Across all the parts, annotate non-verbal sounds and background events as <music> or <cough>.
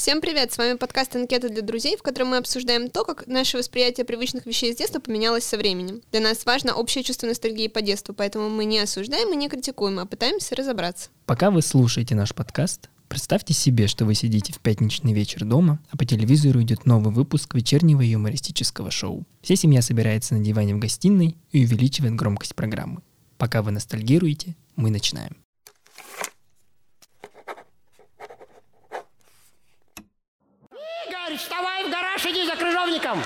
Всем привет! С вами подкаст «Анкета для друзей», в котором мы обсуждаем то, как наше восприятие привычных вещей с детства поменялось со временем. Для нас важно общее чувство ностальгии по детству, поэтому мы не осуждаем и не критикуем, а пытаемся разобраться. Пока вы слушаете наш подкаст, представьте себе, что вы сидите в пятничный вечер дома, а по телевизору идет новый выпуск вечернего юмористического шоу. Вся семья собирается на диване в гостиной и увеличивает громкость программы. Пока вы ностальгируете, мы начинаем. Игорь, вставай в гараж, иди за крыжовником.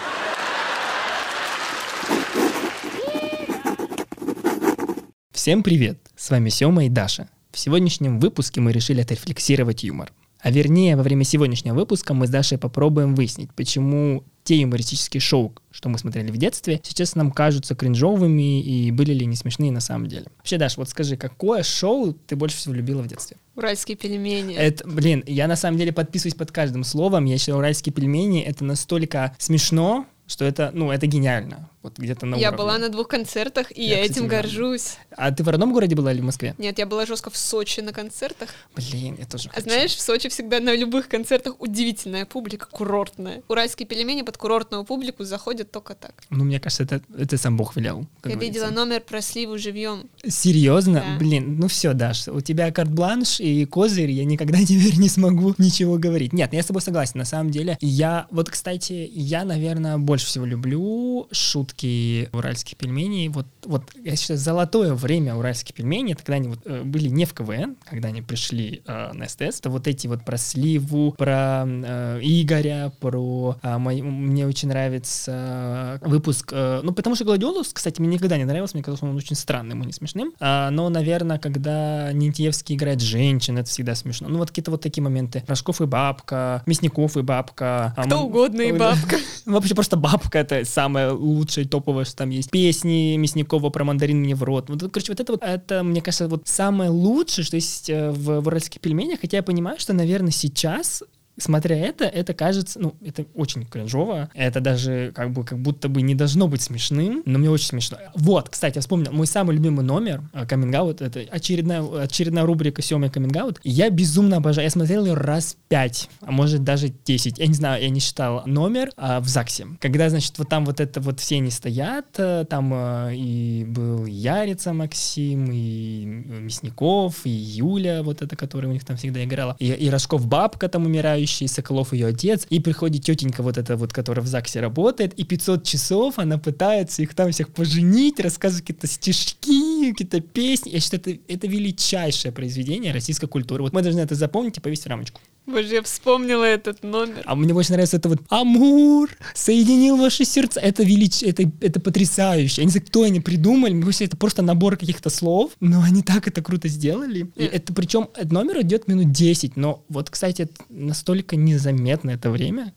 Всем привет! С вами Сёма и Даша. В сегодняшнем выпуске мы решили отрефлексировать юмор. А вернее, во время сегодняшнего выпуска мы с Дашей попробуем выяснить, почему те юмористические шоу, что мы смотрели в детстве, сейчас нам кажутся кринжовыми и были ли не смешные на самом деле. Вообще, Даш, вот скажи, какое шоу ты больше всего любила в детстве? Уральские пельмени. Это, блин, я на самом деле подписываюсь под каждым словом. Я считаю, уральские пельмени — это настолько смешно, что это, ну, это гениально. Вот где-то на Я уровне. была на двух концертах, и Я, я, кстати, этим горжусь. А ты в родном городе была или в Москве? Нет, я была жестко в Сочи на концертах. Блин, я тоже А хочу. знаешь, в Сочи всегда на любых концертах удивительная публика, курортная. Уральские пельмени под курортную публику заходят только так. Ну, мне кажется, это, это сам Бог велел. я говорится. видела номер про сливу живьем. Серьезно? Да. Блин, ну все, Даш, у тебя карт-бланш и козырь, я никогда <laughs> теперь не смогу ничего говорить. Нет, я с тобой согласен, на самом деле. Я, вот, кстати, я, наверное, больше всего люблю шутки уральских пельменей. Вот, вот я считаю, золотое время уральских пельменей, это когда они вот, э, были не в КВН, когда они пришли э, на СТС, это вот эти вот про Сливу, про э, Игоря, про... а, мой- мне очень нравится выпуск... э, ну, потому что Гладиолус, кстати, мне никогда не нравился, мне казалось, он очень странным и не смешным. А, но, наверное, когда Нинтьевский играет женщин, это всегда смешно. Ну, вот какие-то вот такие моменты. Рожков и бабка, Мясников и бабка. а, Кто м- угодно и <laughs> бабка. Вообще просто бабка это самое лучшее, топовое, что там есть. Песни Мясникова про мандарин мне в рот. Вот, короче, вот это вот, это, мне кажется, вот самое лучшее, что есть э, в, в уральских пельменях. Хотя я понимаю, что, наверное, сейчас Смотря это, это кажется, ну, это очень кринжово. Это даже как бы как будто бы не должно быть смешным, но мне очень смешно. Вот, кстати, я вспомнил, мой самый любимый номер каминг это очередная, очередная рубрика Сёма каминг Я безумно обожаю. Я смотрел ее раз пять, а может даже 10. Я не знаю, я не считал номер а, в ЗАГСе. Когда, значит, вот там вот это вот все они стоят, э, там э, и был Ярица Максим, и Мясников, и Юля, вот эта, которая у них там всегда играла, и, и Рожков бабка там умирающий, и Соколов ее отец, и приходит тетенька вот эта вот, которая в ЗАГСе работает, и 500 часов она пытается их там всех поженить, рассказывать какие-то стишки, какие-то песни. Я считаю, это, это величайшее произведение российской культуры. Вот мы должны это запомнить и повесить в рамочку. Боже, я вспомнила этот номер. А мне больше нравится это вот «Амур соединил ваши сердца». Это велич... это, это потрясающе. Я не знаю, кто они придумали. Мне кажется, это просто набор каких-то слов, но они так это круто сделали. И это причем этот номер идет минут 10, но вот, кстати, это настолько незаметно это время.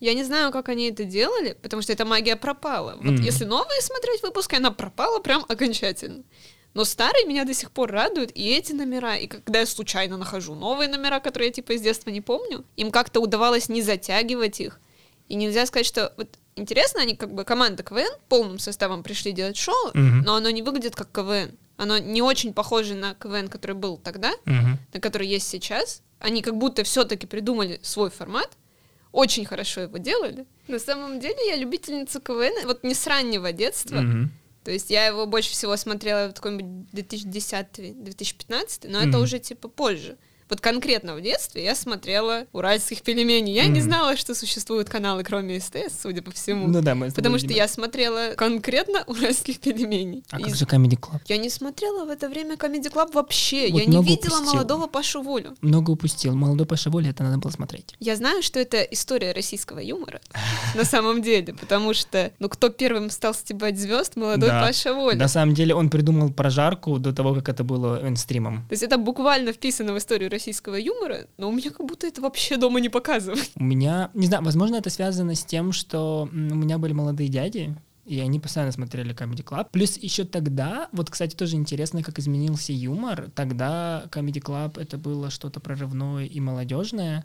Я не знаю, как они это делали, потому что эта магия пропала. Вот Мгм. если новые смотреть выпуски, она пропала прям окончательно. Но старые меня до сих пор радуют, и эти номера, и когда я случайно нахожу новые номера, которые я типа из детства не помню, им как-то удавалось не затягивать их. И нельзя сказать, что вот интересно, они как бы команда КВН полным составом пришли делать шоу, Мгм. но оно не выглядит как КВН. Оно не очень похоже на КВН, который был тогда, Мгм. на который есть сейчас. Они как будто все-таки придумали свой формат, очень хорошо его делали. На самом деле я любительница КВН, вот не с раннего детства. Мгм. То есть я его больше всего смотрела в какой-нибудь 2010-2015, но это Мгм. уже типа позже. Вот конкретно в детстве я смотрела уральских пельменей. Я не Мгм. знала, что существуют каналы, кроме СТС, судя по всему. Ну да, мы Потому что я смотрела конкретно <laughs> уральских пельменей. А И как же Comedy Club? Я не смотрела в это время Comedy Club вообще. Вот я не видела упустила. молодого Пашу Волю. Много упустил. Молодой Паша Воля, это надо было смотреть. Я знаю, что это история российского юмора <laughs> на самом деле, потому что, ну, кто первым стал стебать звезд, молодой Да. Паша Воля. На самом деле он придумал прожарку до того, как это было мейнстримом. То есть это буквально вписано в историю российского юмора, но у меня как будто это вообще дома не показывают. У меня, не знаю, возможно, это связано с тем, что у меня были молодые дяди, и они постоянно смотрели Comedy Club. Плюс еще тогда, вот, кстати, тоже интересно, как изменился юмор. Тогда Comedy Club это было что-то прорывное и молодежное.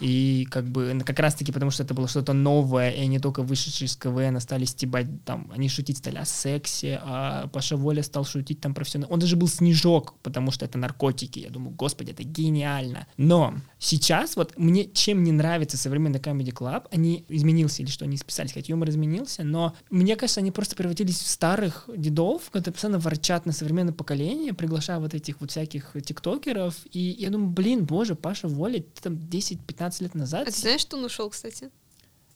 И как бы как раз-таки потому, что это было что-то новое, и они только вышедшие из КВН стали стебать, там, они шутить стали о сексе, а Паша Воля стал шутить там про все. Он даже был снежок, потому что это наркотики. Я думаю, господи, это гениально. Но сейчас вот мне чем не нравится современный Comedy Club, они изменился или что, они списались, хоть юмор изменился, но мне кажется, они просто превратились в старых дедов, которые постоянно ворчат на современное поколение, приглашая вот этих вот всяких тиктокеров, и я думаю, блин, боже, Паша Воля, ты там 10-15 лет назад. А ты знаешь, что он ушел, кстати?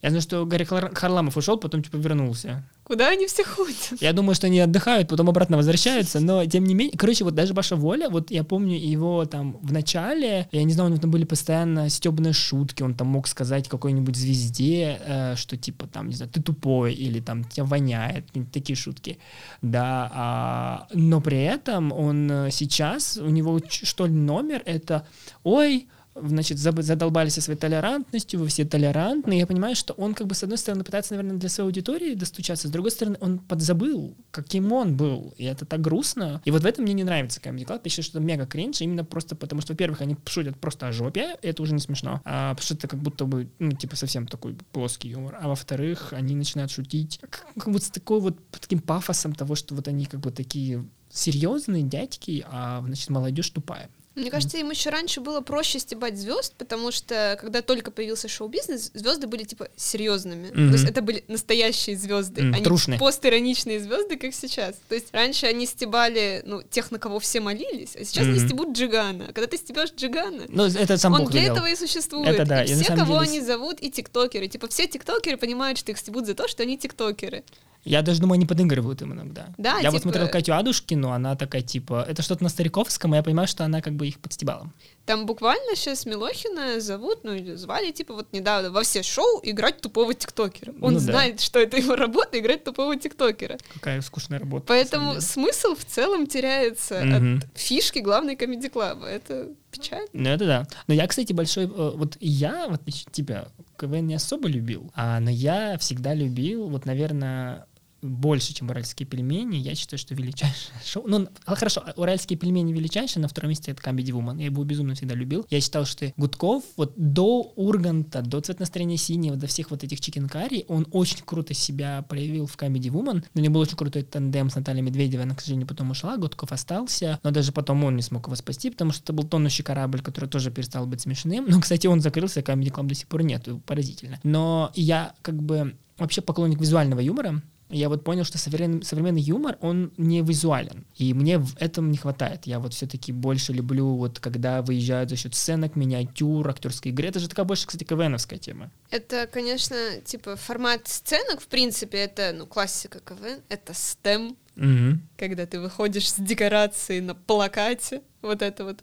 Я знаю, что Гарри Хар- Харламов ушел, потом типа вернулся. Куда они все ходят? Я думаю, что они отдыхают, потом обратно возвращаются, но тем не менее, короче, вот даже Паша Воля, вот я помню его там в начале, я не знаю, у него там были постоянно стебные шутки, он там мог сказать какой-нибудь звезде, э, что типа там, не знаю, ты тупой, или там тебя воняет, такие шутки, да, а, но при этом он э, сейчас, у него что ли номер, это, ой, значит, задолбались со своей толерантностью, вы все толерантны. Я понимаю, что он, как бы, с одной стороны, пытается, наверное, для своей аудитории достучаться, с другой стороны, он подзабыл, каким он был. И это так грустно. И вот в этом мне не нравится Comedy Club. Я считаю, что это мега кринж, именно просто потому, что, во-первых, они шутят просто о жопе, и это уже не смешно. А, потому что это как будто бы, ну, типа, совсем такой плоский юмор. А во-вторых, они начинают шутить как, как вот с такой вот таким пафосом того, что вот они как бы такие серьезные дядьки, а, значит, молодежь тупая. Мне кажется, им еще раньше было проще стебать звезд, потому что когда только появился шоу-бизнес, звезды были типа серьезными. Мгм. То есть это были настоящие звезды, М, а не трушные. постироничные звезды, как сейчас. То есть раньше они стебали, ну, тех, на кого все молились, а сейчас они Мгм. стебут Джигана. А Когда ты стебешь Джигана, Ну, это сам он Бог для велел. этого и существует. Это да, и все, кого деле они зовут, и тиктокеры. Типа все тиктокеры понимают, что их стебут за то, что они тиктокеры. Я даже думаю, они подыгрывают им иногда. Да, я вот типа- смотрел Катю Адушкину, она такая, типа, это что-то на Стариковском, и я понимаю, что она как бы их подстебала. Там буквально сейчас Милохина зовут, ну или звали, типа вот недавно во все шоу играть тупого тиктокера. Он Ну да. знает, что это его работа, играть тупого тиктокера. Какая скучная работа. Поэтому смысл в целом теряется Мгм. от фишки главной комедий клаба. Это печаль. Ну, это да. Но я, кстати, большой... э, Вот я, в отличие от тебя, КВН не особо любил, а, но я всегда любил, вот, наверное, больше, чем уральские пельмени. Я считаю, что величайшее шоу... Ну, а, хорошо, уральские пельмени величайшие, на втором месте это Comedy Woman. Я его безумно всегда любил. Я считал, что Гудков вот до Урганта, до «Цвет настроения синего», до всех вот этих чикенкари, он очень круто себя проявил в Comedy Woman. У него был очень крутой тандем с Натальей Медведевой. Она, к сожалению, потом ушла, Гудков остался, но даже потом он не смог его спасти, потому что это был тонущий корабль, который тоже перестал быть смешным. Но, кстати, он закрылся, Comedy Club до сих пор нет, поразительно. Но я как бы вообще поклонник визуального юмора, я вот понял, что современный, современный юмор, он не визуален. И мне в этом не хватает. Я вот все-таки больше люблю, вот когда выезжают за счет сценок, миниатюр, актерской игры. Это же такая больше, кстати, КВНовская тема. Это, конечно, типа формат сценок, в принципе, это, ну, классика КВН, это стем, Мгм. когда ты выходишь с декорацией на плакате, вот эта вот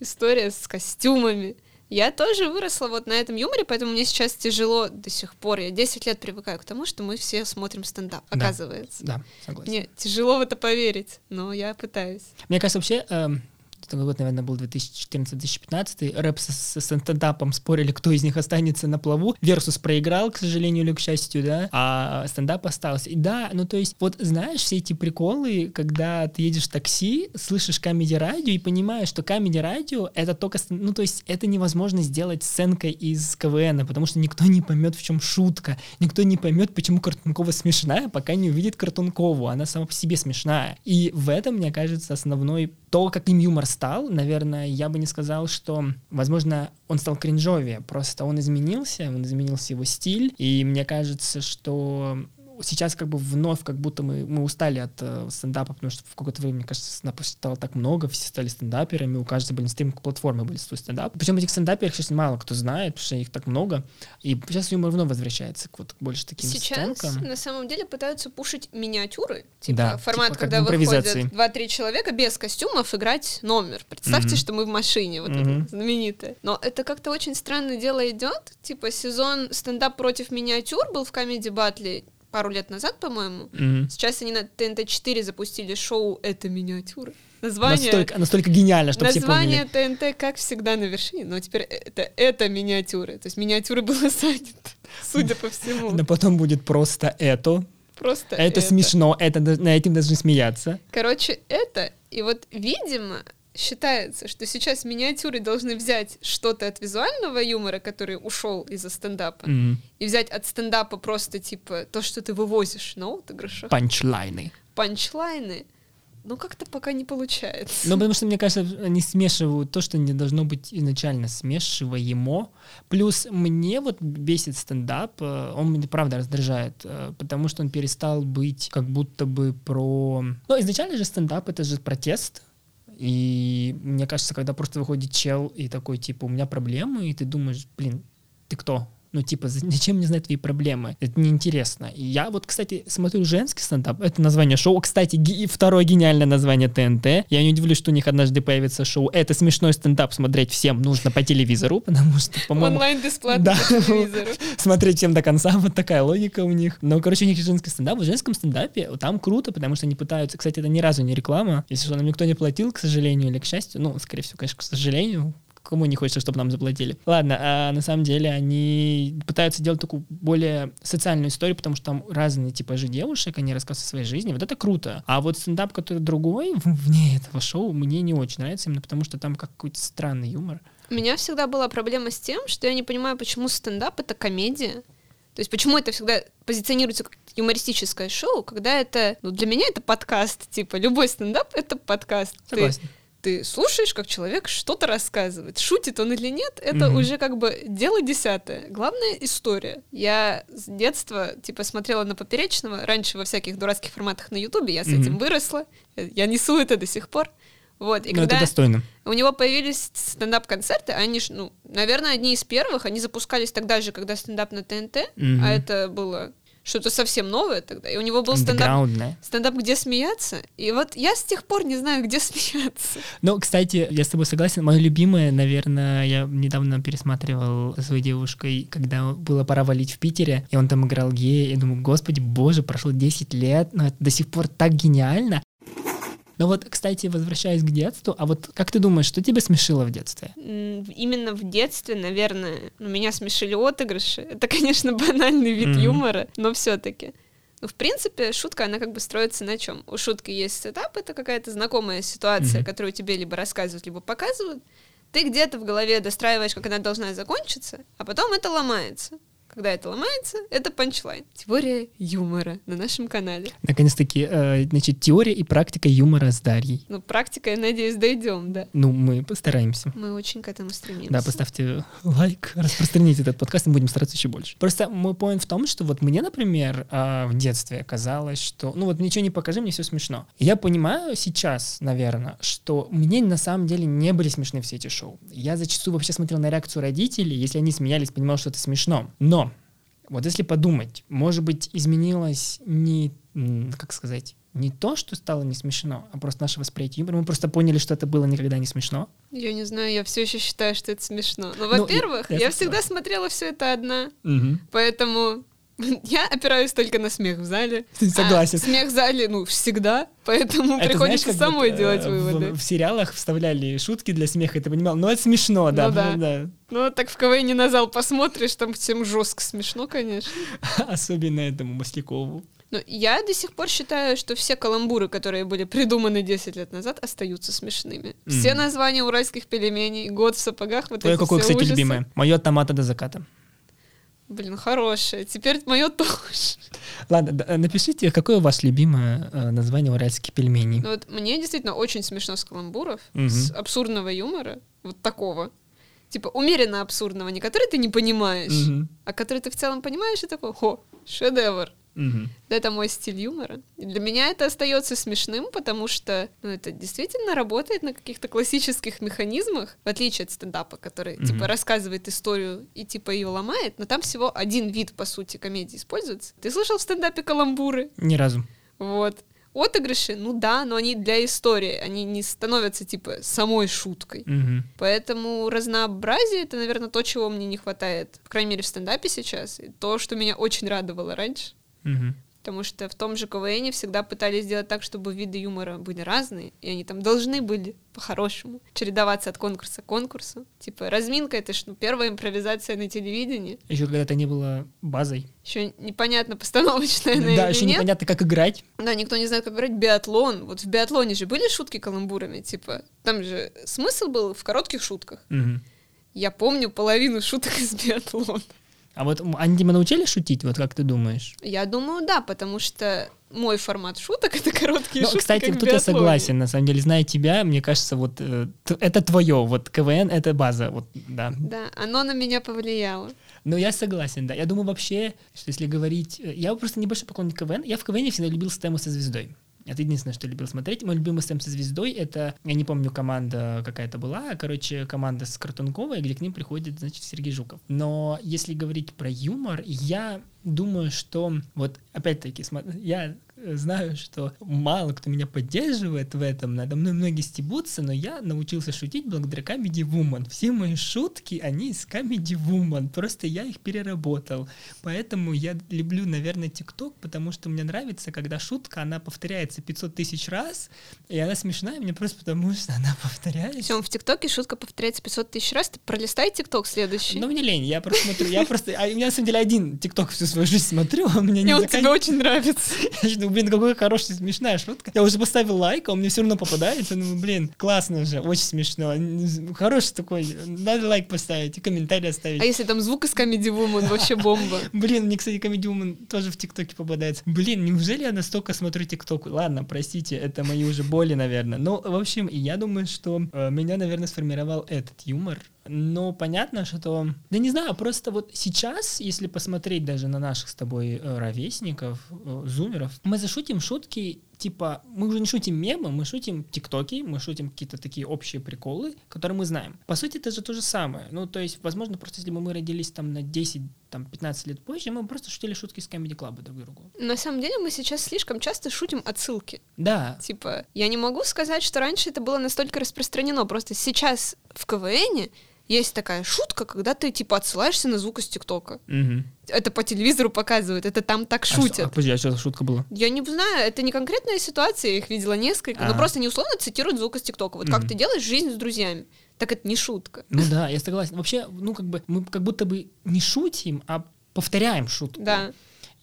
история с костюмами. Я тоже выросла вот на этом юморе, поэтому мне сейчас тяжело до сих пор. Я 10 лет привыкаю к тому, что мы все смотрим стендап, Да. оказывается. Да, согласен. Мне тяжело в это поверить, но я пытаюсь. Мне кажется, вообще, эм, такой год, наверное, был 2014-2015, рэп с, с стендапом спорили, кто из них останется на плаву. Versus проиграл, к сожалению или к счастью, да, а стендап остался. И да, ну то есть, вот знаешь, все эти приколы, когда ты едешь в такси, слышишь Comedy Radio и понимаешь, что Comedy Radio это только, ну то есть, это невозможно сделать сценкой из КВН, потому что никто не поймет, в чем шутка, никто не поймет, почему Картункова смешная, пока не увидит Картункову, она сама по себе смешная. И в этом, мне кажется, основной то, каким юмор стал, наверное, я бы не сказал, что, возможно, он стал кринжовее, просто он изменился, он изменился его стиль, и мне кажется, что сейчас как бы вновь как будто мы, мы устали от э, стендапа, потому что в какое-то время, мне кажется, стендапа стало так много, все стали стендаперами, у каждого были стриминг-платформы были свой стендап. Причем этих стендаперов сейчас мало кто знает, потому что их так много, и сейчас юмор вновь возвращается к вот больше таким Сейчас сценкам. на самом деле пытаются пушить миниатюры. Типа Да, формат, типа когда выходят 2-3 человека без костюмов играть номер. Представьте, Мгм. что мы в машине, вот Мгм. это знаменитое. Но это как-то очень странное дело идет. Типа сезон стендап против миниатюр был в Comedy Battle пару лет назад, по-моему. Мгм. Сейчас они на ТНТ-4 запустили шоу «Это миниатюра». Название, Настолько, настолько гениально, чтобы все название поняли. ТНТ, как всегда, на вершине. Но теперь это, это миниатюры. То есть миниатюры было <laughs> занято, судя по всему. Но потом будет просто это. Просто Это смешно, это на этим должны смеяться. Короче, это, и вот, видимо, считается, что сейчас миниатюры должны взять что-то от визуального юмора, который ушел из-за стендапа, Мгм. и взять от стендапа просто типа то, что ты вывозишь на отыгрышах, Панчлайны. панчлайны, ну как-то пока не получается. Ну, потому что, мне кажется, они смешивают то, что не должно быть изначально смешиваемо. Плюс мне вот бесит стендап, э, он меня правда раздражает, э, потому что он перестал быть как будто бы про... Ну, изначально же стендап — это же протест, и мне кажется, когда просто выходит чел и такой, типа, у меня проблемы, и ты думаешь, блин, ты кто? Ну, типа, за- зачем мне знать твои проблемы? Это неинтересно. И я вот, кстати, смотрю женский стендап. Это название шоу. Кстати, ги- второе гениальное название ТНТ. Я не удивлюсь, что у них однажды появится шоу. Это смешной стендап смотреть всем нужно по телевизору, потому что, по-моему, Онлайн бесплатно Да. по телевизору. смотреть всем до конца, вот такая логика у них. Но, короче, у них есть женский стендап. В женском стендапе там круто, потому что они пытаются... Кстати, это ни разу не реклама. Если что, нам никто не платил, к сожалению, или к счастью. Ну, скорее всего, конечно, к сожалению. Кому не хочется, чтобы нам заплатили. Ладно, а на самом деле они пытаются делать такую более социальную историю, потому что там разные типажи девушек, они рассказывают о своей жизни. Вот это круто. А вот стендап, который другой, вне этого шоу, мне не очень нравится, именно потому что там какой-то странный юмор. У меня всегда была проблема с тем, что я не понимаю, почему стендап — это комедия. То есть почему это всегда позиционируется как юмористическое шоу, когда это... Ну, для меня это подкаст. Типа, любой стендап — это подкаст. Согласен. ты слушаешь, как человек что-то рассказывает. Шутит он или нет, это Мгм. уже как бы дело десятое. Главное — история. Я с детства, типа, смотрела на Поперечного. Раньше во всяких дурацких форматах на Ютубе. Я с Мгм. этим выросла. Я несу это до сих пор. Вот. И Ну, когда... это достойно. У него появились стендап-концерты, они, ж, ну, наверное, одни из первых, они запускались тогда же, когда стендап на ТНТ, Мгм. а это было что-то совсем новое тогда, и у него был стендап, стендап «Где смеяться», и вот я с тех пор не знаю, где <laughs> смеяться. Ну, кстати, я с тобой согласен. Мое любимое, наверное, я недавно пересматривал своей девушкой, когда было пора валить в Питере, и он там играл гея. Я думаю, господи, боже, прошло 10 лет, но это до сих пор так гениально. Но вот, кстати, возвращаясь к детству, а вот как ты думаешь, что тебя смешило в детстве? Именно в детстве, наверное, ну, меня смешили отыгрыши. <laughs> Это, конечно, банальный вид Мгм. юмора, но все-таки. Ну, в принципе, шутка, она как бы строится на чем? У шутки есть сетап, это какая-то знакомая ситуация, Мгм. которую тебе либо рассказывают, либо показывают. Ты где-то в голове достраиваешь, как она должна закончиться, а потом это ломается. Когда это ломается, это панчлайн. Теория юмора на нашем канале. Наконец-таки, э, значит, теория и практика юмора с Дарьей. Ну, практика, я надеюсь, дойдем, да. Ну, мы постараемся. Мы очень к этому стремимся. Да, поставьте лайк, распространите этот подкаст, мы будем стараться еще больше. Просто мой point в том, что вот мне, например, а, в детстве казалось, что, ну вот ничего не покажи, мне все смешно. Я понимаю сейчас, наверное, что мне на самом деле не были смешны все эти шоу. Я зачастую вообще смотрел на реакцию родителей, если они смеялись, понимал, что это смешно. Но вот если подумать, может быть, изменилось не, как сказать, не то, что стало не смешно, а просто наше восприятие юмора. Мы просто поняли, что это было никогда не смешно. Я не знаю, я все еще считаю, что это смешно. Но, Ну, во-первых, я- я, всегда смотрела все это одна, Мгм. поэтому я опираюсь только на смех в зале. <laughs> Согласен. А смех в зале, ну, всегда, поэтому Это приходится знаешь, самой вот, делать э, выводы. В, в сериалах вставляли шутки для смеха, ты понимал, ну это смешно, да, Ну да. ну да. Ну, так в КВН на зал посмотришь, там всем жестко смешно, конечно. <laughs> Особенно этому Маслякову. Но я до сих пор считаю, что все каламбуры, которые были придуманы 10 лет назад, остаются смешными. Все Мгм. названия уральских пельменей, год в сапогах, вот Твое эти какое, все кстати, ужасы. любимое? Мое томата до заката. Блин, хорошее. Теперь мое тоже. Ладно, да, э, напишите, какое ваше любимое э, название уральских пельменей. Ну вот мне действительно очень смешно с каламбуров, Мгм. с абсурдного юмора, вот такого. Типа умеренно абсурдного, не который ты не понимаешь, Мгм. а который ты в целом понимаешь и такой, хо, шедевр. Мгм. Это мой стиль юмора. И для меня это остается смешным, потому что ну, это действительно работает на каких-то классических механизмах, в отличие от стендапа, который Мгм. типа рассказывает историю и типа ее ломает, но там всего один вид, по сути, комедии используется. Ты слышал в стендапе каламбуры? Ни разу. Вот. Отыгрыши, ну да, но они для истории, они не становятся, типа, самой шуткой. Мгм. Поэтому разнообразие — это, наверное, то, чего мне не хватает, по крайней мере, в стендапе сейчас, и то, что меня очень радовало раньше. Мгм. Потому что в том же КВН всегда пытались сделать так, чтобы виды юмора были разные, и они там должны были по-хорошему чередоваться от конкурса к конкурсу. Типа разминка — это ж ну, первая импровизация на телевидении. Еще когда это не было базой. Еще непонятно, постановочная она Да, еще нет. непонятно, как играть. Да, никто не знает, как играть биатлон. Вот в биатлоне же были шутки каламбурами, типа, там же смысл был в коротких шутках. Мгм. Я помню половину шуток из биатлона. А вот они тебя научили шутить, вот как ты думаешь? Я думаю, да, потому что мой формат шуток — это короткие Ну, шутки, кстати, тут я биатлоне. согласен, на самом деле, зная тебя, мне кажется, вот э, это твое, вот КВН — это база, вот, да. Да, оно на меня повлияло. Но я согласен, да. Я думаю вообще, что если говорить... э, Я просто небольшой поклонник КВН. Я в КВН всегда любил систему со звездой. Это единственное, что любил смотреть. Мой любимый стэм со звездой — это, я не помню, команда какая-то была, короче, команда с Картунковой, где к ним приходит, значит, Сергей Жуков. Но если говорить про юмор, я думаю, что вот опять-таки, я знаю, что мало кто меня поддерживает в этом, надо мной многие стебутся, но я научился шутить благодаря Comedy Woman. Все мои шутки, они из Comedy Woman, просто я их переработал. Поэтому я люблю, наверное, ТикТок, потому что мне нравится, когда шутка, она повторяется 500 тысяч раз, и она смешная мне просто потому, что она повторяется. Все, в ТикТоке шутка повторяется 500 тысяч раз. Ты пролистай ТикТок следующий. Ну, мне лень, я просто смотрю, я просто, а я на самом деле один ТикТок всю свою жизнь смотрю, а у меня не Мне он тебе очень нравится. <laughs> Я думаю, блин, какая хорошая, смешная шутка. Я уже поставил лайк, а он мне все равно попадается. Ну, блин, классно же, очень смешно. Хороший такой, надо лайк поставить и комментарий оставить. А если там звук из Comedy Woman, вообще бомба. <laughs> Блин, мне, кстати, Comedy Woman тоже в ТикТоке попадается. Блин, неужели я настолько смотрю ТикТок? Ладно, простите, это мои уже боли, наверное. Ну, в общем, я думаю, что э, меня, наверное, сформировал этот юмор. Но понятно, что... Да не знаю, просто вот сейчас, если посмотреть даже на наших с тобой э, ровесников, э, зумеров, мы зашутим шутки, типа, мы уже не шутим мемы, мы шутим тиктоки, мы шутим какие-то такие общие приколы, которые мы знаем. По сути, это же то же самое. Ну, то есть, возможно, просто если бы мы родились там на 10 там 15 лет позже, мы просто шутили шутки с Comedy Club друг другу. На самом деле мы сейчас слишком часто шутим отсылки. Да, Типа, я не могу сказать, что раньше это было настолько распространено. Просто сейчас в КВН есть такая шутка, когда ты типа отсылаешься на звук из ТикТока. Мгм. Это по телевизору показывают, это там так А что- шутят. А, подожди, а что за шутка была? Я не знаю, это не конкретная ситуация, я их видела несколько, А. но просто не условно цитируют звук из ТикТока. Вот как Мгм. ты делаешь жизнь с друзьями. Так это не шутка. Ну да, я согласен. Вообще, ну как бы мы как будто бы не шутим, а повторяем шутку. Да.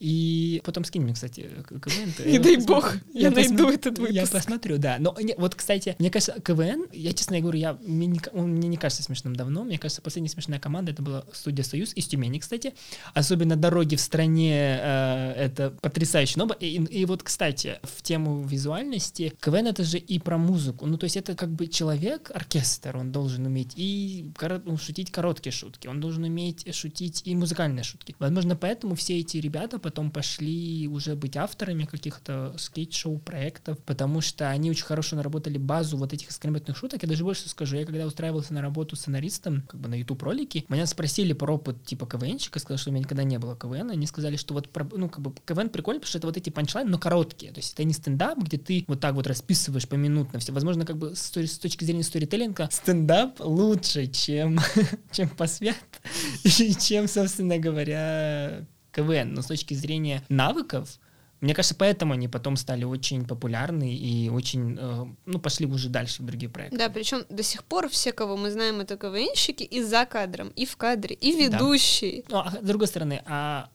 И потом скинь мне, кстати, КВН. <laughs> Не дай бог, я найду этот Я выпуск. посмотрю, да. Но не- вот, кстати, мне кажется, КВН, я честно говорю, я, мне, не, ка- он мне не кажется смешным давно. Мне кажется, последняя смешная команда это была студия Союз из Тюмени, кстати. Особенно дороги в стране э, это потрясающе. Но и, и вот, кстати, в тему визуальности КВН это же и про музыку. Ну, то есть это как бы человек, оркестр, он должен уметь и ну, шутить короткие шутки, он должен уметь шутить и музыкальные шутки. Возможно, поэтому все эти ребята потом пошли уже быть авторами каких-то скейт-шоу проектов, потому что они очень хорошо наработали базу вот этих искрометных шуток. Я даже больше скажу, я когда устраивался на работу сценаристом, как бы на YouTube ролики, меня спросили про опыт типа КВНщика, сказал, что у меня никогда не было КВН, они сказали, что вот ну как бы КВН прикольно, потому что это вот эти панчлайны, но короткие, то есть это не стендап, где ты вот так вот расписываешь поминутно все. Возможно, как бы с, с точки зрения сторителлинга стендап лучше, чем <laughs> чем посвят <laughs> и чем, собственно говоря, КВН. Но с точки зрения навыков, мне кажется, поэтому они потом стали очень популярны и очень, э, ну, пошли уже дальше в другие проекты. Да, причем до сих пор все, кого мы знаем, это КВНщики и за кадром, и в кадре, и Да. ведущий. Ну, а с другой стороны, а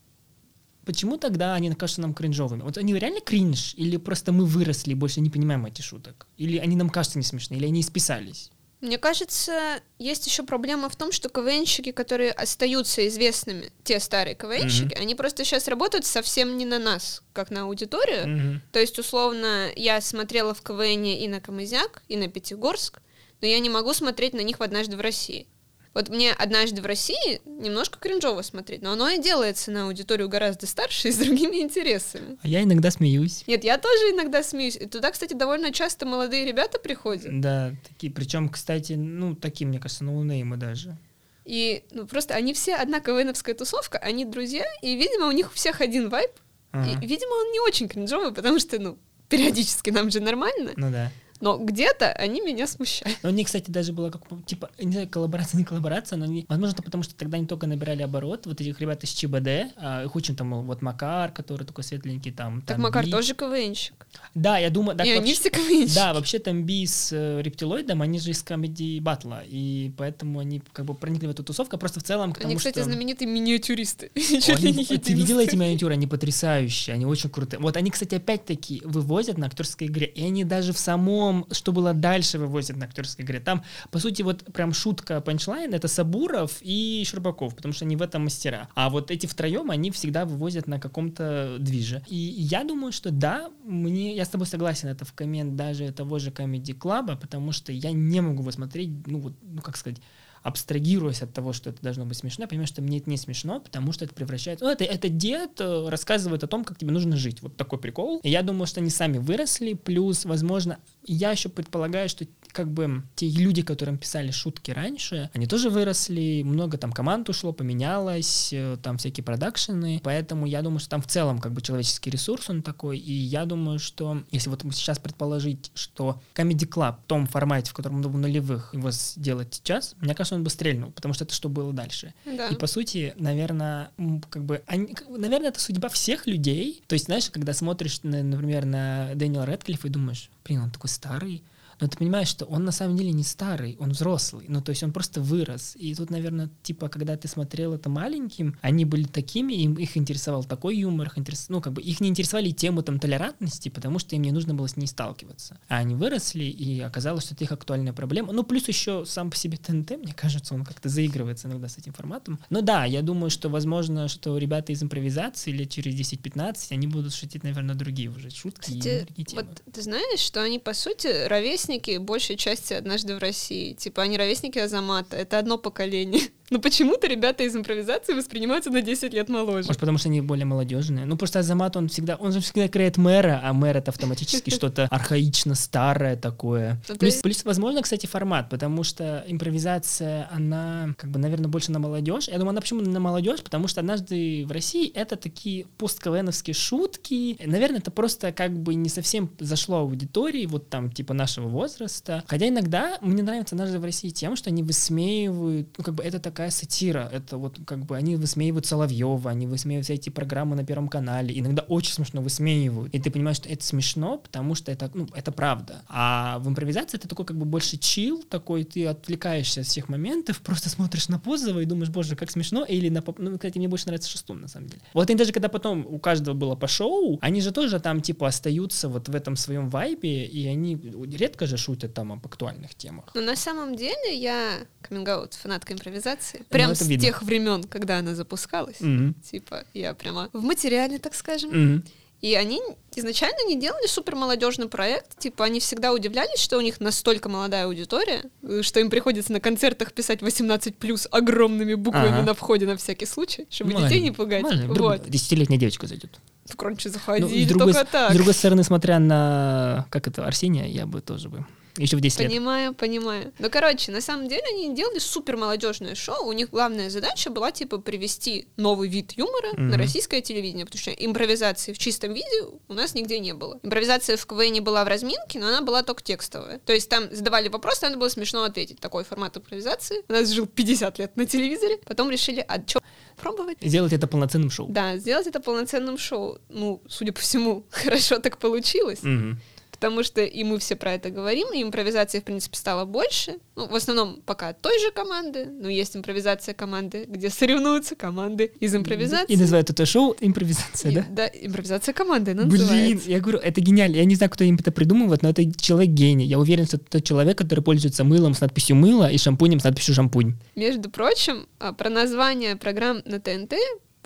почему тогда они кажутся нам кринжовыми? Вот они реально кринж? Или просто мы выросли и больше не понимаем эти шуток? Или они нам кажутся не смешные? Или они исписались? Мне кажется, есть еще проблема в том, что КВНщики, которые остаются известными, те старые КВНщики, они просто сейчас работают совсем не на нас, как на аудиторию. Мгм. То есть, условно, я смотрела в КВН и на Камызяк, и на Пятигорск, но я не могу смотреть на них в «Однажды в России». Вот мне «Однажды в России» немножко кринжово смотреть, но оно и делается на аудиторию гораздо старше и с другими интересами. А я иногда смеюсь. Нет, я тоже иногда смеюсь. И туда, кстати, довольно часто молодые ребята приходят. Да, такие, причем, кстати, ну, такие, мне кажется, ноунеймы даже. И ну, просто они все одна КВНовская тусовка, они друзья, и, видимо, у них у всех один вайб. Ага. И, видимо, он не очень кринжовый, потому что, ну, периодически нам же нормально. Ну да. Но где-то они меня смущают. Но у них, кстати, даже была как типа, не знаю, коллаборация, не коллаборация, но они, возможно, потому что тогда они только набирали оборот, вот этих ребят из ЧБД, а, их очень там вот Макар, который такой светленький там. Так там Макар Би. тоже КВНщик. Да, я думаю, так И они вообще- все КВНщики. Да, вообще там Би с э, рептилоидом, они же из комедии батла, и поэтому они как бы проникли в эту тусовку, а просто в целом, потому Они, кстати, что... знаменитые миниатюристы. <laughs> Они- ты видела эти миниатюры? Они потрясающие, они очень крутые. Вот они, кстати, опять-таки вывозят на актерской игре, и они даже в самом, что было дальше, вывозят на актерской игре. Там, по сути, вот прям шутка панчлайн — это Сабуров и Щербаков, потому что они в этом мастера. А вот эти втроем, они всегда вывозят на каком-то движе. И я думаю, что да, мне, я с тобой согласен, это в коммент даже того же Comedy Club, потому что я не могу его смотреть, ну вот, ну как сказать, абстрагируясь от того, что это должно быть смешно, я понимаю, что мне это не смешно, потому что это превращается... Ну, это, это дед э, рассказывает о том, как тебе нужно жить. Вот такой прикол. И я думаю, что они сами выросли, плюс, возможно, я еще предполагаю, что как бы те люди, которым писали шутки раньше, они тоже выросли, много там команд ушло, поменялось, э, там всякие продакшены, поэтому я думаю, что там в целом как бы человеческий ресурс он такой, и я думаю, что если вот сейчас предположить, что Comedy Club в том формате, в котором он в нулевых, его сделать сейчас, мне кажется, он бы стрельнул, потому что это что было дальше. Да. И по сути, наверное, как бы, они, как бы, наверное, это судьба всех людей. То есть, знаешь, когда смотришь, на- например, на Дэниела Рэдклиффа и думаешь, блин, он такой старый, но ты понимаешь, что он на самом деле не старый, он взрослый. Ну, то есть он просто вырос. И тут, наверное, типа, когда ты смотрел это маленьким, они были такими, им их интересовал такой юмор, их интерес... ну, как бы их не интересовали темы там толерантности, потому что им не нужно было с ней сталкиваться. А они выросли, и оказалось, что это их актуальная проблема. Ну, плюс еще сам по себе ТНТ, мне кажется, он как-то заигрывается иногда с этим форматом. Но да, я думаю, что, возможно, что ребята из импровизации лет через 10-15, они будут шутить, наверное, другие уже шутки и Кстати, другие темы. вот ты знаешь, что они, по сути, ровесники большей части «Однажды в России». Типа, они ровесники Азамата. Это одно поколение. Но почему-то ребята из импровизации воспринимаются на 10 лет моложе. Может, потому что они более молодежные. Ну, просто Азамат, он всегда, он же всегда играет мэра, а мэр это автоматически <laughs> что-то архаично старое такое. Ну, Плюс, плюс, возможно, кстати, формат, потому что импровизация, она, как бы, наверное, больше на молодежь. Я думаю, она почему на молодежь, потому что однажды в России это такие постквеновские шутки. Наверное, это просто как бы не совсем зашло аудитории, вот там, типа, нашего возраста. Хотя иногда мне нравится однажды в России тем, что они высмеивают, ну, как бы, это такая сатира, это вот, как бы, они высмеивают Соловьева, они высмеивают все эти программы на Первом канале, иногда очень смешно высмеивают, и ты понимаешь, что это смешно, потому что это, ну, это правда. А в импровизации это такой, как бы, больше чил, такой, ты отвлекаешься от всех моментов, просто смотришь на Позова и думаешь, боже, как смешно, или на, ну, кстати, мне больше нравится Шестун, на самом деле. Вот они даже, когда потом у каждого было по шоу, они же тоже там, типа, остаются вот в этом своем вайбе, и они редко же шутят там об актуальных темах. Но на самом деле я каминг фанатка импровизации. Прям Ну, это с видно. тех времен, когда она запускалась. Мгм. Типа, я прямо в материале, так скажем. Мгм. И они изначально не делали супер молодежный проект. Типа, они всегда удивлялись, что у них настолько молодая аудитория, э, что им приходится на концертах писать 18 плюс огромными буквами Ага. на входе на всякий случай, чтобы Маленький, детей не пугать. маленький. Вдруг Вот. Десятилетняя девочка зайдет. В кронче Ну, заходили с, другой, только с так. другой стороны, смотря на, как это, Арсения, я бы тоже бы. Еще в 10 лет. Понимаю, понимаю. Ну, короче, на самом деле они делали супер молодежное шоу. У них главная задача была, типа, привести новый вид юмора Мгм. на российское телевидение, потому что импровизации в чистом виде у нас нигде не было. Импровизация в КВН была в разминке, но она была только текстовая. То есть там задавали вопрос, надо было смешно ответить. Такой формат импровизации. У нас жил 50 лет на телевизоре. Потом решили, а что пробовать? Сделать это полноценным шоу. Да, сделать это полноценным шоу. Ну, судя по всему, <laughs> хорошо так получилось. Мгм. Потому что и мы все про это говорим, и импровизации, в принципе, стало больше. Ну, в основном пока от той же команды, но есть импровизация команды, где соревнуются команды из импровизации. И называют это шоу импровизация, И- да? Да, импровизация команды она Блин, называется. я говорю, это гениально. Я не знаю, кто им это придумывает, но это человек гений. Я уверен, что это тот человек, который пользуется мылом с надписью мыло и шампунем с надписью шампунь. Между прочим, а, про название программ на ТНТ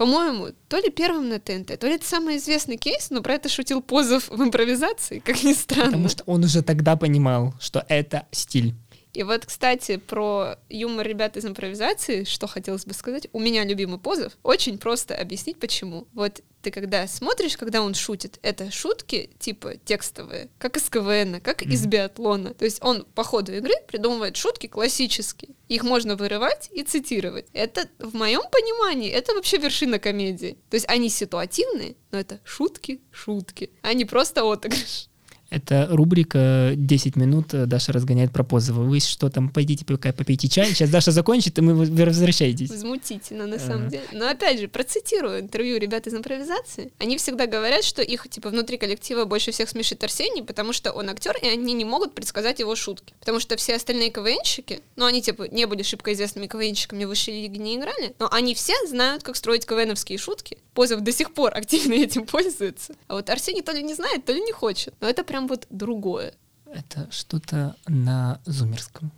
по-моему, то ли первым на ТНТ, то ли это самый известный кейс, но про это шутил Позов в импровизации, как ни странно. Потому что он уже тогда понимал, что это стиль. И вот, кстати, про юмор ребят из импровизации, что хотелось бы сказать, у меня любимый позов, очень просто объяснить, почему. Вот ты когда смотришь, когда он шутит, это шутки типа текстовые, как из КВН, как из биатлона. То есть он по ходу игры придумывает шутки классические. Их можно вырывать и цитировать. Это, в моем понимании, это вообще вершина комедии. То есть они ситуативные, но это шутки, шутки, а не просто отыгрыш. Это рубрика 10 минут Даша разгоняет про Позова. Вы что там, пойдите пока попейте чай, сейчас Даша закончит, и мы вы возвращаетесь. Возмутительно, на самом деле. Но опять же, процитирую интервью ребят из импровизации. Они всегда говорят, что их, типа, внутри коллектива больше всех смешит Арсений, потому что он актер, и они не могут предсказать его шутки. Потому что все остальные КВНщики, ну, они, типа, не были шибко известными КВНщиками, высшей лиге не играли, но они все знают, как строить КВНовские шутки. Позов до сих пор активно <laughs> этим пользуется. А вот Арсений то ли не знает, то ли не хочет. Но это прям вот другое. Это что-то на зумерском.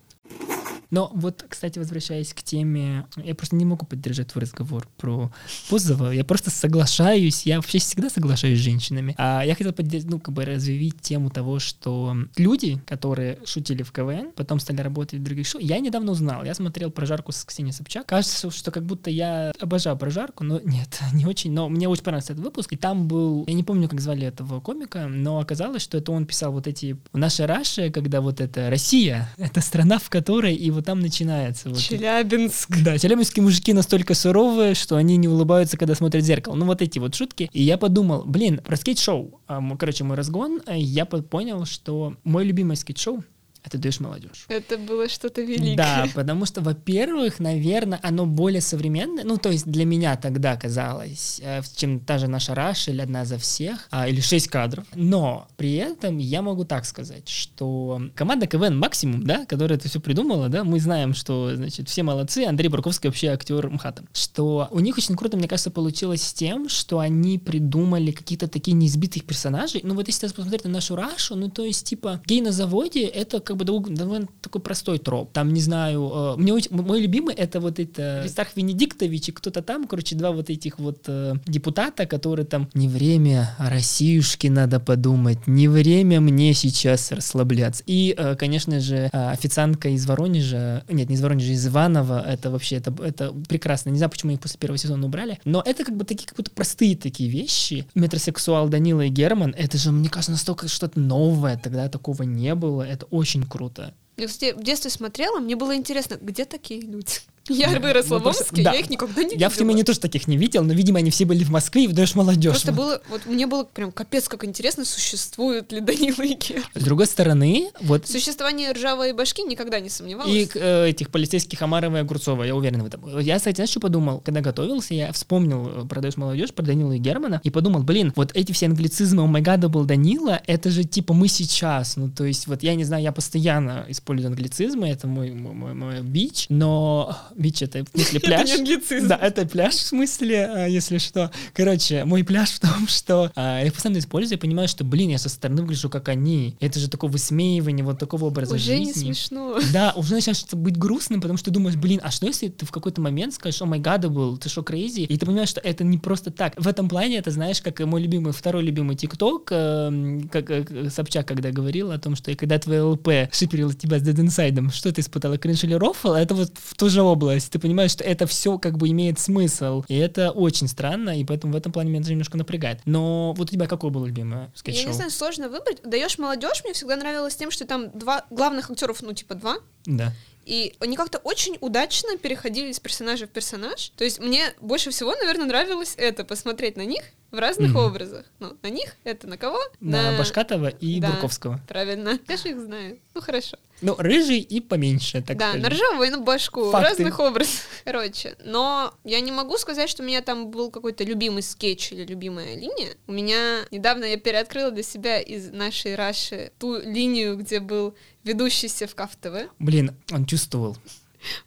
Но вот, кстати, возвращаясь к теме, я просто не могу поддержать твой разговор про Позова. Я просто соглашаюсь, я вообще всегда соглашаюсь с женщинами. А я хотел поддержать, ну, как бы развивить тему того, что люди, которые шутили в КВН, потом стали работать в других шоу, я недавно узнал, я смотрел прожарку с Ксенией Собчак. Кажется, что как будто я обожаю прожарку, но нет, <laughs> не очень. Но мне очень понравился этот выпуск, и там был, я не помню, как звали этого комика, но оказалось, что это он писал вот эти в нашей Раше, когда вот это Россия, это страна, в которой и вот там начинается. Вот Челябинск. да, челябинские мужики настолько суровые, что они не улыбаются, когда смотрят в зеркало. Ну, вот эти вот шутки. И я подумал, блин, про скетч-шоу. А, Короче, мой разгон, э, я по- понял, что мой любимый скетч-шоу — это «Даешь молодежь». Это было что-то великое. Да, потому что, во-первых, наверное, оно более современное, ну, то есть для меня тогда казалось, э, чем та же наша Раша или «Одна за всех», а, или «Шесть кадров». Но при этом я могу так сказать, что команда КВН «Максимум», да, которая это все придумала, да, мы знаем, что, значит, все молодцы, Андрей Бурковский вообще актер МХАТа, что у них очень круто, мне кажется, получилось с тем, что они придумали какие-то такие неизбитых персонажей. Ну, вот если сейчас посмотреть на нашу Рашу, ну, то есть, типа, гей на заводе — это как бы дов- довольно такой простой троп. Там, не знаю, э, мне очень- мой любимый — это вот это Аристарх Венедиктович и кто-то там, короче, два вот этих вот э, депутата, которые там «Не время, а Россиюшке надо подумать, не время мне сейчас расслабляться». И, э, конечно же, э, официантка из Воронежа, нет, не из Воронежа, из Иванова, это вообще, это, это прекрасно. Не знаю, почему их после первого сезона убрали, но это как бы такие как будто простые такие вещи. Метросексуал Данила и Герман, это же, мне кажется, настолько что-то новое, тогда такого не было, это очень круто. Я, кстати, в детстве смотрела, мне было интересно, где такие люди? Я Да, выросла ну, в Омске, да. я их никогда не Я в видела. Тюмени тоже таких не видел, но, видимо, они все были в Москве и в «Даешь молодежь». Просто было, вот мне было прям капец, как интересно, существуют ли Данила и Гер. С другой стороны, вот В существовании ржавой башки никогда не сомневалась. и э, этих полицейских Амарова и Огурцова, я уверен в этом. Я, кстати, знаешь, что подумал? Когда готовился, я вспомнил э, про «Даешь молодежь», про Данила и Германа, и подумал, блин, вот эти все англицизмы «О май гада был Данила», это же типа мы сейчас, ну, то есть, вот я не знаю, я постоянно использую англицизмы, это мой, мой, мой, мой бич, но бич это, в смысле, <laughs> Это пляж. не англицизм. Да, это пляж, в смысле, а, если что. Короче, мой пляж в том, что а, я их постоянно использую, я понимаю, что, блин, я со стороны выгляжу как они. Это же такое высмеивание вот такого образа Уже не жизни. смешно. Да, <laughs> уже начинаешь быть грустным, потому что думаешь, блин, а что если ты в какой-то момент скажешь, oh my God, а был, ты что, crazy? И ты понимаешь, что это не просто так. В этом плане это, знаешь, как мой любимый, второй любимый ТикТок, эм, как э, Собчак когда говорил о том, что и когда твой ЛП шиперил тебя с Dead Inside, что ты испытала, кринж или рофл, это вот в ту же область. Ты понимаешь, что это все как бы имеет смысл. И это очень странно, и поэтому в этом плане меня это немножко напрягает. Но вот у тебя какое было любимое Я скетч-шоу? не знаю, сложно выбрать. Даешь молодежь, мне всегда нравилось тем, что там два главных актеров, ну, типа два, Да. и они как-то очень удачно переходили из персонажа в персонаж. То есть мне больше всего, наверное, нравилось это, посмотреть на них в разных Мгм. образах. Ну, на них это на кого? На Башкатова и Да. Бурковского. Правильно. Я же их знаю. Ну, хорошо. Ну, рыжий и поменьше, так да, скажем. на ржавую и на башку. Факты. Разных образов. <laughs> Короче, но я не могу сказать, что у меня там был какой-то любимый скетч или любимая линия. У меня недавно я переоткрыла для себя из нашей Раши ту линию, где был ведущий Севкав ТВ. Блин, он чувствовал.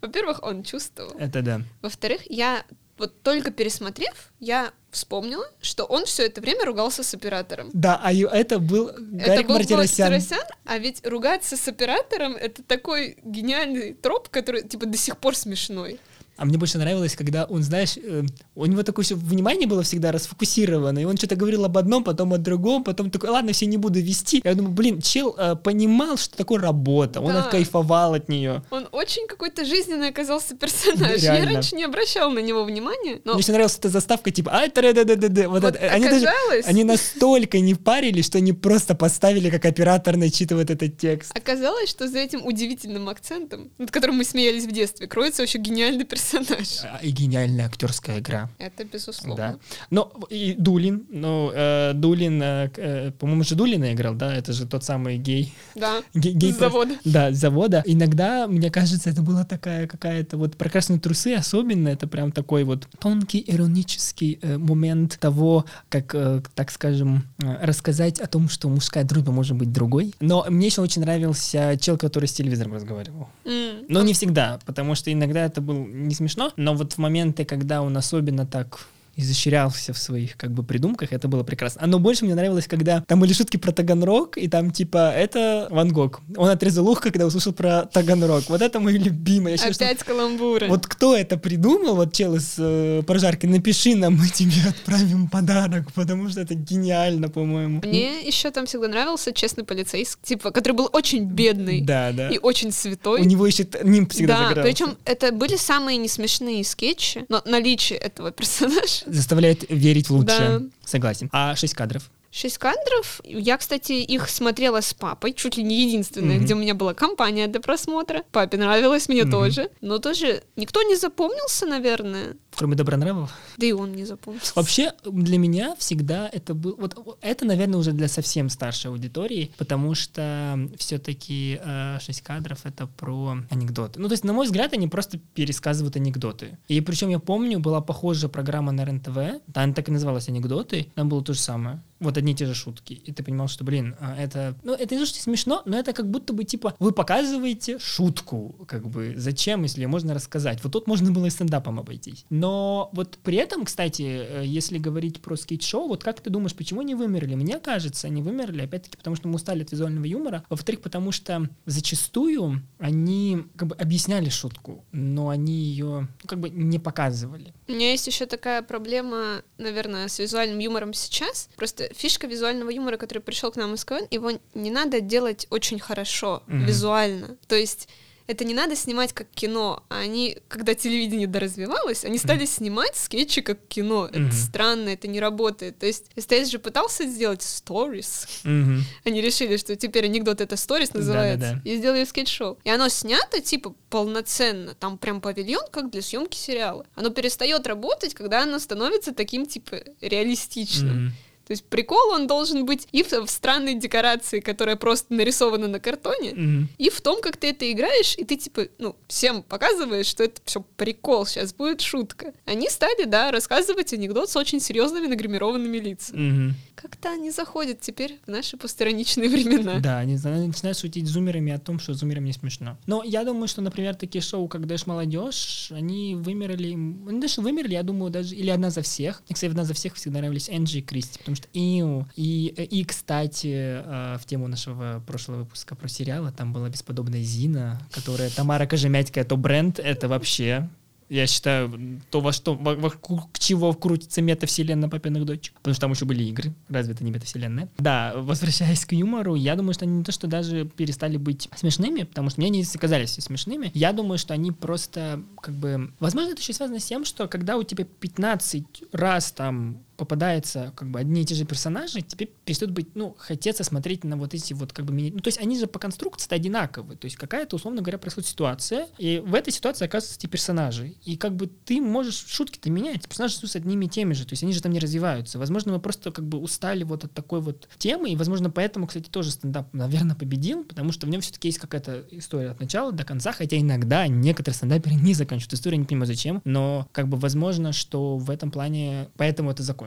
Во-первых, он чувствовал. Это да. Во-вторых, я вот только пересмотрев, я вспомнила, что он все это время ругался с оператором. Да, а это был это Гарик был Мартиросян. Мартиросян, а ведь ругаться с оператором это такой гениальный троп, который типа до сих пор смешной. А мне больше нравилось, когда он, знаешь, э, у него такое все внимание было всегда расфокусировано, и он что-то говорил об одном, потом о другом, потом такой, ладно, все не буду вести. Я думаю, блин, чел э, понимал, что такое работа, он Да. откайфовал от нее. Он очень какой-то жизненный оказался персонаж. Я Реально. раньше не обращала на него внимания, но Мне еще нравилась эта заставка, типа, ай, да да да да вот, вот это. Они даже, они настолько не парились, что они просто поставили, как оператор начитывает этот текст. оказалось, что за этим удивительным акцентом, над которым мы смеялись в детстве, кроется очень гениальный персонаж. Персонаж. А, И гениальная актерская игра. Это Да. безусловно. Но и Дулин, ну, э, Дулин, э, э, по-моему, же Дулина играл, да? Это же тот самый гей. Да. <laughs> ге- гей С завода. <laughs> Да, с завода. Иногда, мне кажется, это была такая какая-то вот про красные трусы особенно, это прям такой вот тонкий иронический э, момент того, как, э, так скажем, э, рассказать о том, что мужская дружба может быть другой. Но мне еще очень нравился чел, который с телевизором разговаривал. М. Но не всегда, потому что иногда это было не смешно, но вот в моменты, когда он особенно так изощрялся в своих как бы придумках, это было прекрасно. Но больше мне нравилось, когда там были шутки про Таганрог, и там типа это Ван Гог. Он отрезал ухо, когда услышал про Таганрог. Вот это мой любимый. Я считаю, что Опять каламбуры. вот кто это придумал, вот чел из э, прожарки, напиши нам, мы <laughs> тебе отправим подарок, потому что это гениально, по-моему. Мне еще там всегда нравился честный полицейский, типа, который был очень бедный Да, да. и очень святой. У него еще нимб всегда да, загорался. причем это были самые несмешные скетчи, но наличие этого <laughs> персонажа. Заставляет верить в лучшее. Да. Согласен. А шесть кадров? Шесть кадров. Я, кстати, их смотрела с папой, чуть ли не единственная, Мгм. где у меня была компания для просмотра. Папе нравилось, мне Мгм. тоже. Но тоже никто не запомнился, наверное. Кроме Добронравов? Да и он не запомнился. Вообще, для меня всегда это был... Вот это, наверное, уже для совсем старшей аудитории, потому что все-таки э, 6 кадров — это про анекдоты. Ну, то есть, на мой взгляд, они просто пересказывают анекдоты. И причем я помню, была похожая программа на РЕН-ТВ, она так и называлась «Анекдоты», там было то же самое. Вот одни и те же шутки. И ты понимал, что, блин, а, это... Ну, это не то, что смешно, но это как будто бы, типа, вы показываете шутку, как бы, зачем, если её можно рассказать? Вот тут можно было и стендапом обойтись. Но вот при этом, кстати, э, если говорить про скейт-шоу, вот как ты думаешь, почему они вымерли? Мне кажется, они вымерли, опять-таки, потому что мы устали от визуального юмора. Во-вторых, потому что зачастую они как бы объясняли шутку, но они ее как бы не показывали. У меня есть еще такая проблема, наверное, с визуальным юмором сейчас. Просто фишка визуального юмора, который пришел к нам из КВН, его не надо делать очень хорошо Мгм. визуально. То есть это не надо снимать как кино, они, когда телевидение доразвивалось, они стали снимать скетчи как кино. Мгм. Это странно, это не работает. То есть СТС же пытался сделать stories. Мгм. Они решили, что теперь анекдот это stories называется, Да-да-да. и сделали скетч-шоу. И оно снято, типа, полноценно. Там прям павильон, как для съемки сериала. Оно перестает работать, когда оно становится таким, типа, реалистичным. Мгм. То есть прикол он должен быть и в, в странной декорации, которая просто нарисована на картоне, Мгм. и в том, как ты это играешь, и ты типа, ну, всем показываешь, что это все прикол, сейчас будет шутка. Они стали, да, рассказывать анекдот с очень серьезными нагримированными лицами. Мгм. Как-то они заходят теперь в наши постраничные времена. Да, они начинают шутить зумерами о том, что зумерам не смешно. Но я думаю, что, например, такие шоу, как «Дэш молодежь», они вымерли, они даже вымерли, я думаю, даже, или «Одна за всех». Кстати, «Одна за всех» всегда нравились Энджи и Кристи, потому что иу, и, и, кстати, э, в тему нашего прошлого выпуска про сериалы, там была бесподобная Зина, которая Тамара Кожемятька, это бренд, это вообще я считаю, то, во что, во- вокруг чего крутится метавселенная папиных дочек. Потому что там еще были игры. Разве это не метавселенная? Да, возвращаясь к юмору, я думаю, что они не то, что даже перестали быть смешными, потому что мне они казались все смешными. Я думаю, что они просто как бы... Возможно, это еще связано с тем, что когда у тебя 15 раз там попадается как бы одни и те же персонажи, тебе перестает быть, ну, хотеться смотреть на вот эти вот как бы мини... Ну, то есть они же по конструкции одинаковые. То есть какая-то, условно говоря, происходит ситуация, и в этой ситуации оказываются эти персонажи. И как бы ты можешь шутки-то менять, персонажи остаются одними и теми же, то есть они же там не развиваются. Возможно, мы просто как бы устали вот от такой вот темы, и, возможно, поэтому, кстати, тоже стендап, наверное, победил, потому что в нем все-таки есть какая-то история от начала до конца, хотя иногда некоторые стендаперы <laughs> не заканчивают историю, не понимаю зачем, но как бы возможно, что в этом плане поэтому это закончилось.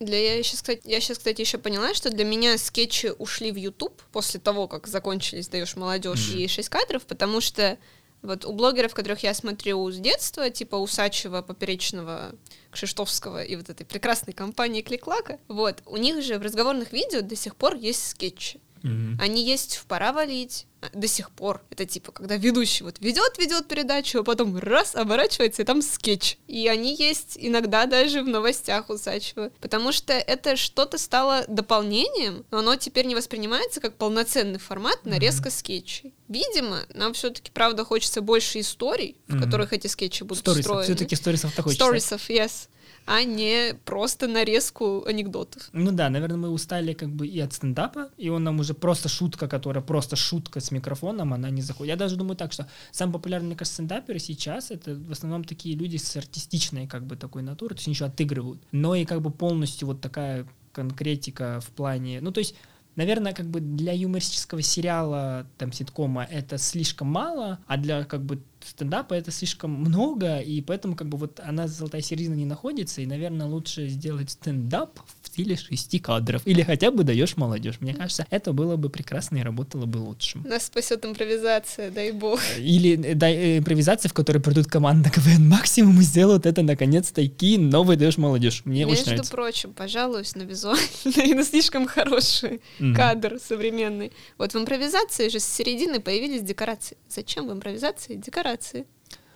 Для я сейчас, кстати, я сейчас, кстати, еще поняла, что для меня скетчи ушли в YouTube после того, как закончились «Даешь молодежь» Мгм. и «6 кадров», потому что вот у блогеров, которых я смотрю с детства, типа Усачева, Поперечного, Кшиштовского и вот этой прекрасной компании Кликлака, вот, у них же в разговорных видео до сих пор есть скетчи. Они есть в «Пора валить», а, до сих пор. Это типа, когда ведущий вот ведет, ведет передачу, а потом раз, оборачивается, и там скетч. И они есть иногда даже в новостях у Сачева. Потому что это что-то стало дополнением, но оно теперь не воспринимается как полноценный формат нарезка скетчей. Видимо, нам все-таки, правда, хочется больше историй, в Мгм. которых эти скетчи будут Сторисов. встроены. Все-таки сторисов-то хочется. Сторисов, yes. А не просто нарезку анекдотов. Ну да, наверное, мы устали как бы и от стендапа, и он нам уже просто шутка, которая просто шутка с микрофоном, она не заходит. Я даже думаю так, что самый популярный, мне кажется, стендаперы сейчас это в основном такие люди с артистичной как бы такой натурой, то есть еще отыгрывают. Но и как бы полностью вот такая конкретика в плане, ну то есть Наверное, как бы для юмористического сериала, там, ситкома это слишком мало, а для как бы стендапа это слишком много, и поэтому как бы вот она золотая середина не находится, и, наверное, лучше сделать стендап в стиле шести кадров. Или хотя бы даешь молодежь. Мне кажется, это было бы прекрасно и работало бы лучше. Нас спасет импровизация, дай бог. Или э, да, э, импровизация, в которой придут команда КВН Максимум и сделают это наконец-то и новый даешь молодежь. Мне Между очень нравится. прочим, пожалуюсь на визуальный, <laughs> на слишком хороший Мгм. кадр современный. Вот в импровизации же с середины появились декорации. Зачем в импровизации декорации?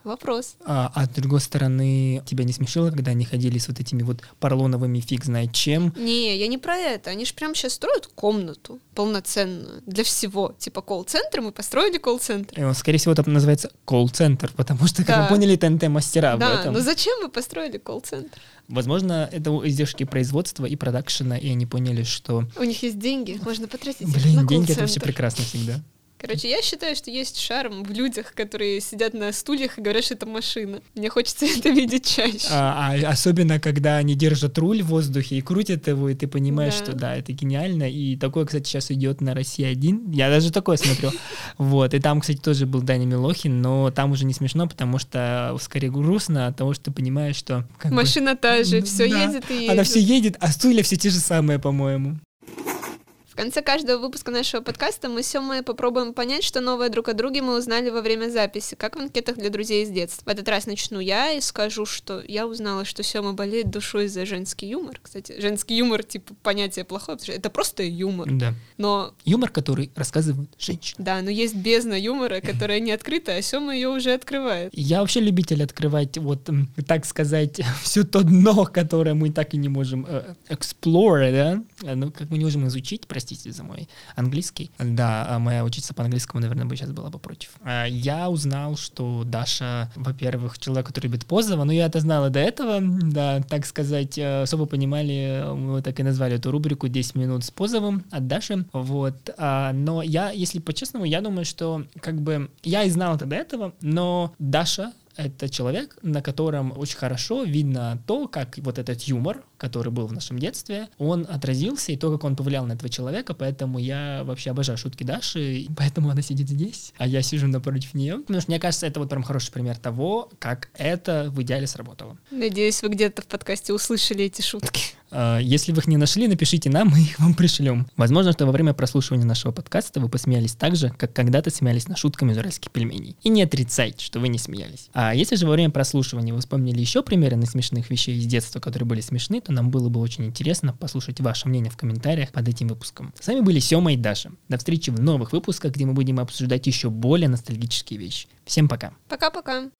Вопрос. А, а с другой стороны, тебя не смешило, когда они ходили с вот этими вот поролоновыми фиг знает чем? Не, я не про это. Они же прям сейчас строят комнату полноценную для всего. Типа колл-центр, мы построили колл-центр. И он, скорее всего, это называется колл-центр, потому что, как Да. вы поняли, ТНТ-мастера да, этом. но зачем вы построили колл-центр? Возможно, это издержки производства и продакшена, и они поняли, что, У них есть деньги, можно потратить блин, на деньги — это вообще прекрасно всегда. Короче, я считаю, что есть шарм в людях, которые сидят на стульях и говорят, что это машина. Мне хочется <laughs> это видеть чаще. А, а особенно, когда они держат руль в воздухе и крутят его, и ты понимаешь, Да. что да, это гениально. И такое, кстати, сейчас идет на России один. Я даже такое смотрю. <laughs> Вот. И там, кстати, тоже был Даня Милохин, но там уже не смешно, потому что скорее грустно от того, что ты понимаешь, что... Машина та же, <laughs> все едет и едет. Она все едет, а стулья все те же самые, по-моему. В конце каждого выпуска нашего подкаста мы с Сёмой попробуем понять, что новое друг о друге мы узнали во время записи, как в анкетах для друзей из детства. В этот раз начну я и скажу, что я узнала, что Сёма болеет душой за женский юмор. Кстати, женский юмор, типа, понятие плохое, потому что это просто юмор. Да. Но, Юмор, который рассказывают женщины. да, но есть бездна юмора, <laughs> которая не открыта, а Сёма ее уже открывает. Я вообще любитель открывать, вот, так сказать, <laughs> все то дно, которое мы так и не можем э, explore, да? Э, Ну, как мы не можем изучить, простите за мой английский. Да, а моя учиться по английскому, наверное, бы сейчас была бы против. А, Я узнал, что Даша, во-первых, человек, который любит Позова, но я это знал и до этого, да, так сказать, э, особо понимали, мы так и назвали эту рубрику «10 минут с Позовым» от Даши, вот. А, Но я, если по-честному, я думаю, что как бы я и знал это до этого, но Даша это человек, на котором очень хорошо видно то, как вот этот юмор, который был в нашем детстве, он отразился, и то, как он повлиял на этого человека, поэтому я вообще обожаю шутки Даши, и <laughs> поэтому она сидит здесь, а я сижу напротив нее, потому что мне кажется, это вот прям хороший пример того, как это в идеале сработало. Надеюсь, вы где-то в подкасте услышали эти шутки. А, Если вы их не нашли, напишите нам, <laughs> мы их вам пришлем. Возможно, что во время прослушивания нашего подкаста вы посмеялись так же, как когда-то смеялись над шутками из уральских пельменей. И не отрицайте, что вы не смеялись. А если же во время прослушивания вы вспомнили еще примеры на смешных вещей из детства, которые были смешны, то нам было бы очень интересно послушать ваше мнение в комментариях под этим выпуском. С вами были Сема и Даша. До встречи в новых выпусках, где мы будем обсуждать еще более ностальгические вещи. Всем пока! Пока-пока.